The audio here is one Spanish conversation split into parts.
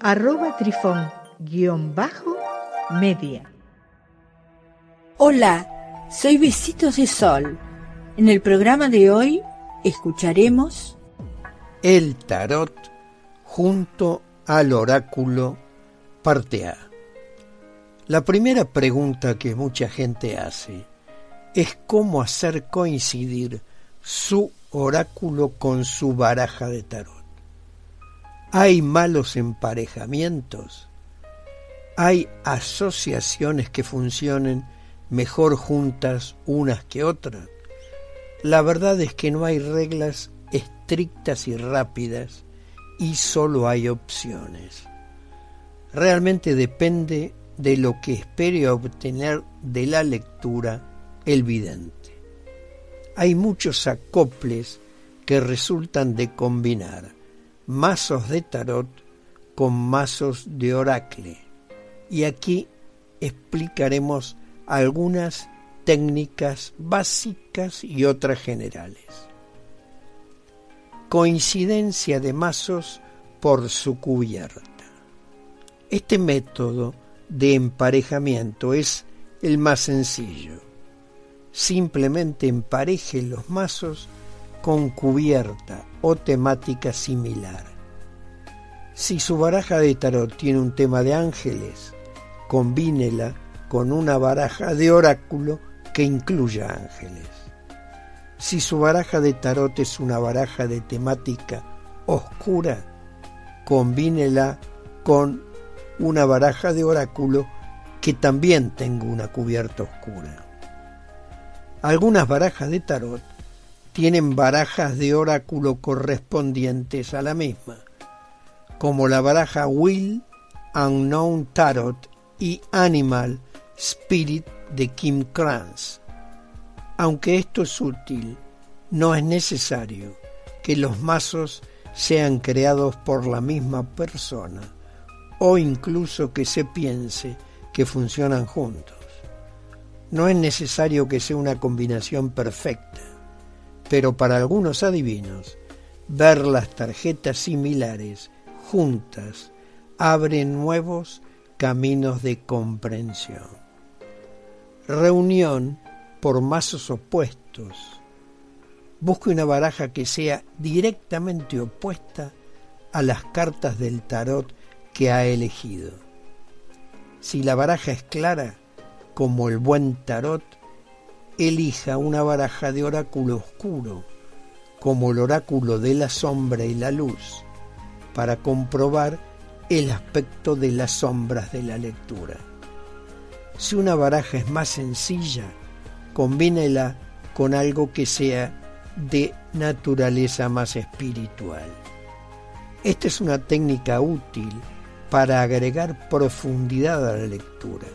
arroba trifón-media. Hola, soy Besitos de Sol. En el programa de hoy escucharemos El Tarot junto al oráculo parte A. La primera pregunta que mucha gente hace es cómo hacer coincidir su oráculo con su baraja de tarot. ¿Hay malos emparejamientos? ¿Hay asociaciones que funcionen mejor juntas unas que otras? La verdad es que no hay reglas estrictas y rápidas y solo hay opciones. Realmente depende de lo que espere obtener de la lectura el vidente. Hay muchos acoples que resultan de combinar mazos de tarot con mazos de oracle. Y aquí explicaremos algunas técnicas básicas y otras generales. Coincidencia de mazos por su cubierta. Este método de emparejamiento es el más sencillo. Simplemente empareje los mazos con cubierta o temática similar. Si su baraja de tarot tiene un tema de ángeles, combínela con una baraja de oráculo que incluya ángeles. Si su baraja de tarot es una baraja de temática oscura, combínela con una baraja de oráculo que también tenga una cubierta oscura. Algunas barajas de tarot tienen barajas de oráculo correspondientes a la misma, como la baraja Will, Unknown Tarot y Animal Spirit de Kim Kranz. Aunque esto es útil, no es necesario que los mazos sean creados por la misma persona o incluso que se piense que funcionan juntos. No es necesario que sea una combinación perfecta, pero para algunos adivinos, ver las tarjetas similares juntas abre nuevos caminos de comprensión. Reunión por mazos opuestos. Busque una baraja que sea directamente opuesta a las cartas del tarot que ha elegido. Si la baraja es clara, como el buen tarot, elija una baraja de oráculo oscuro, como el oráculo de la sombra y la luz, para comprobar el aspecto de las sombras de la lectura. Si una baraja es más sencilla, combínela con algo que sea de naturaleza más espiritual. Esta es una técnica útil para agregar profundidad a la lectura,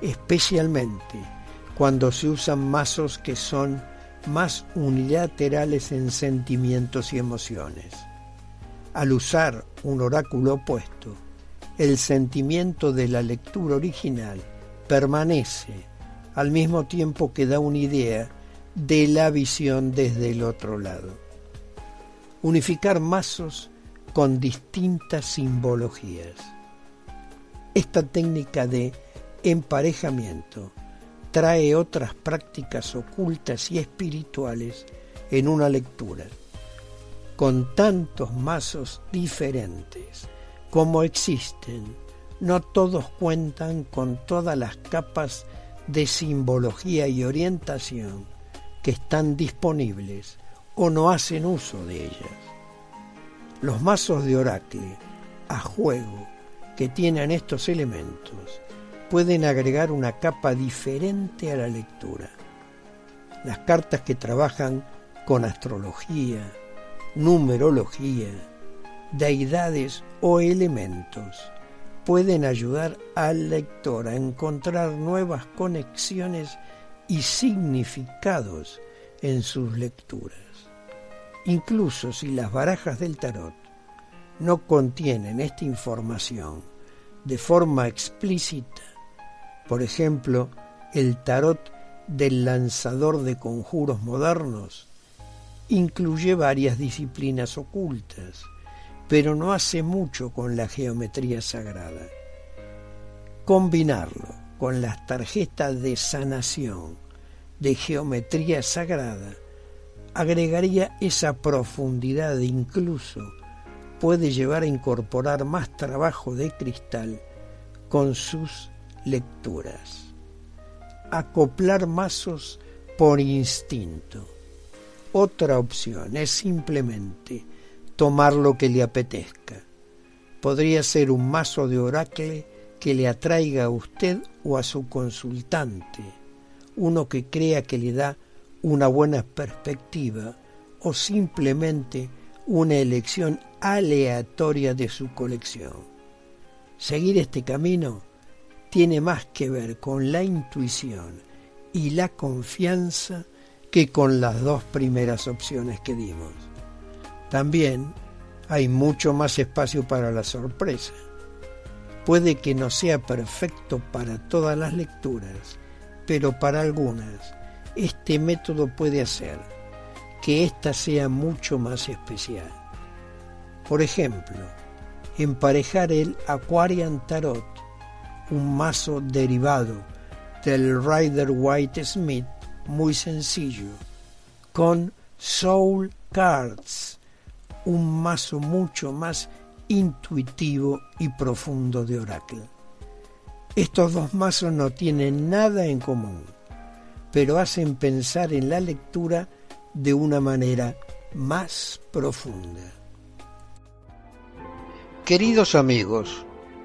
especialmente cuando se usan mazos que son más unilaterales en sentimientos y emociones. Al usar un oráculo opuesto, el sentimiento de la lectura original permanece al mismo tiempo que da una idea de la visión desde el otro lado. Unificar mazos con distintas simbologías. Esta técnica de emparejamiento trae otras prácticas ocultas y espirituales en una lectura. Con tantos mazos diferentes como existen, no todos cuentan con todas las capas de simbología y orientación que están disponibles o no hacen uso de ellas. Los mazos de oracle a juego que tienen estos elementos pueden agregar una capa diferente a la lectura. Las cartas que trabajan con astrología, numerología, deidades o elementos pueden ayudar al lector a encontrar nuevas conexiones y significados en sus lecturas. Incluso si las barajas del tarot no contienen esta información de forma explícita, por ejemplo, el tarot del lanzador de conjuros modernos incluye varias disciplinas ocultas, pero no hace mucho con la geometría sagrada. Combinarlo con las tarjetas de sanación de geometría sagrada agregaría esa profundidad incluso puede llevar a incorporar más trabajo de cristal con sus lecturas. Acoplar mazos por instinto. Otra opción es simplemente tomar lo que le apetezca. Podría ser un mazo de oracle que le atraiga a usted o a su consultante, uno que crea que le da una buena perspectiva o simplemente una elección aleatoria de su colección. Seguir este camino tiene más que ver con la intuición y la confianza que con las dos primeras opciones que dimos. También hay mucho más espacio para la sorpresa. Puede que no sea perfecto para todas las lecturas, pero para algunas este método puede hacer que ésta sea mucho más especial. Por ejemplo, emparejar el Aquarian Tarot, un mazo derivado del Rider White Smith muy sencillo, con Soul Cards, un mazo mucho más intuitivo y profundo de Oracle. Estos dos mazos no tienen nada en común, pero hacen pensar en la lectura de una manera más profunda. Queridos amigos,